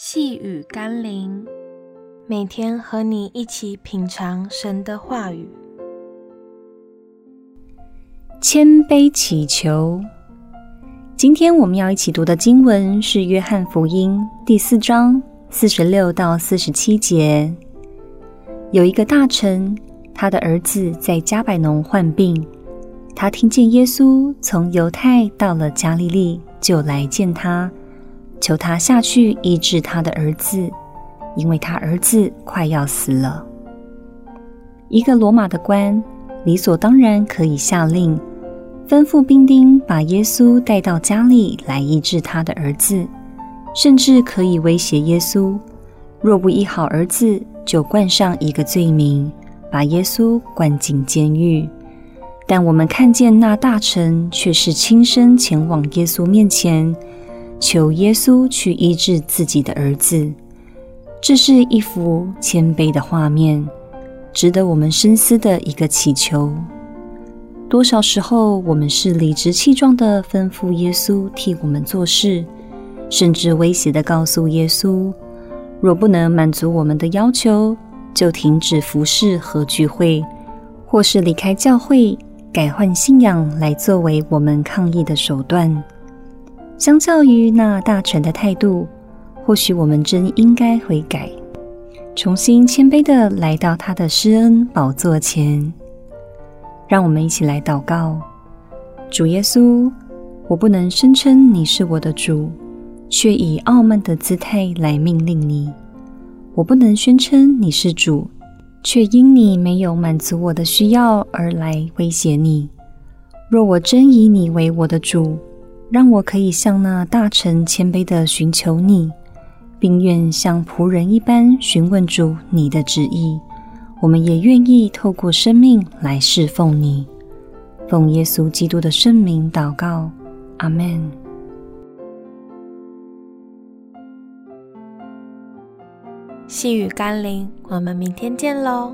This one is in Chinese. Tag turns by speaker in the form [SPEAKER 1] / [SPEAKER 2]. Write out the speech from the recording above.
[SPEAKER 1] 细雨甘霖，每天和你一起品尝神的话语，
[SPEAKER 2] 谦卑祈求。今天我们要一起读的经文是《约翰福音》第四章四十六到四十七节。有一个大臣，他的儿子在加百农患病，他听见耶稣从犹太到了加利利，就来见他。求他下去医治他的儿子，因为他儿子快要死了。一个罗马的官理所当然可以下令，吩咐兵丁把耶稣带到家里来医治他的儿子，甚至可以威胁耶稣，若不医好儿子，就冠上一个罪名，把耶稣关进监狱。但我们看见那大臣却是亲身前往耶稣面前。求耶稣去医治自己的儿子，这是一幅谦卑的画面，值得我们深思的一个祈求。多少时候，我们是理直气壮地吩咐耶稣替我们做事，甚至威胁地告诉耶稣，若不能满足我们的要求，就停止服侍和聚会，或是离开教会，改换信仰来作为我们抗议的手段。相较于那大臣的态度，或许我们真应该悔改，重新谦卑地来到他的施恩宝座前。让我们一起来祷告：主耶稣，我不能声称你是我的主，却以傲慢的姿态来命令你；我不能宣称你是主，却因你没有满足我的需要而来威胁你。若我真以你为我的主，让我可以像那大臣谦卑地寻求你，并愿像仆人一般询问主你的旨意。我们也愿意透过生命来侍奉你。奉耶稣基督的圣名祷告，阿门。
[SPEAKER 1] 细雨甘霖，我们明天见喽。